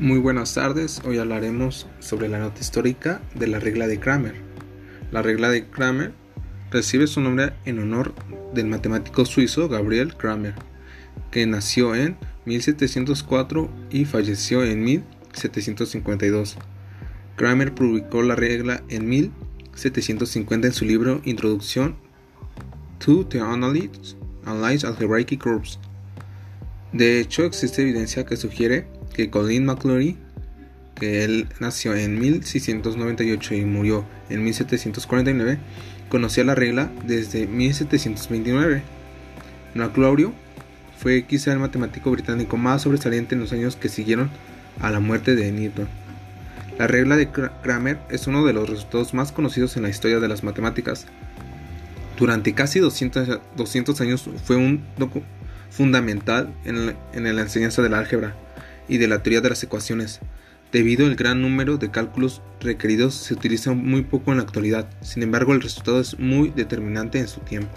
Muy buenas tardes, hoy hablaremos sobre la nota histórica de la regla de Kramer. La regla de Kramer recibe su nombre en honor del matemático suizo Gabriel Kramer, que nació en 1704 y falleció en 1752. Kramer publicó la regla en 1750 en su libro Introducción to the Analysis Algebraic Curves. De hecho, existe evidencia que sugiere que Colin McClory, que él nació en 1698 y murió en 1749, conocía la regla desde 1729. McClory fue quizá el matemático británico más sobresaliente en los años que siguieron a la muerte de Newton. La regla de Kramer es uno de los resultados más conocidos en la historia de las matemáticas. Durante casi 200, 200 años fue un fundamental en la, en la enseñanza del álgebra y de la teoría de las ecuaciones. Debido al gran número de cálculos requeridos se utiliza muy poco en la actualidad, sin embargo el resultado es muy determinante en su tiempo.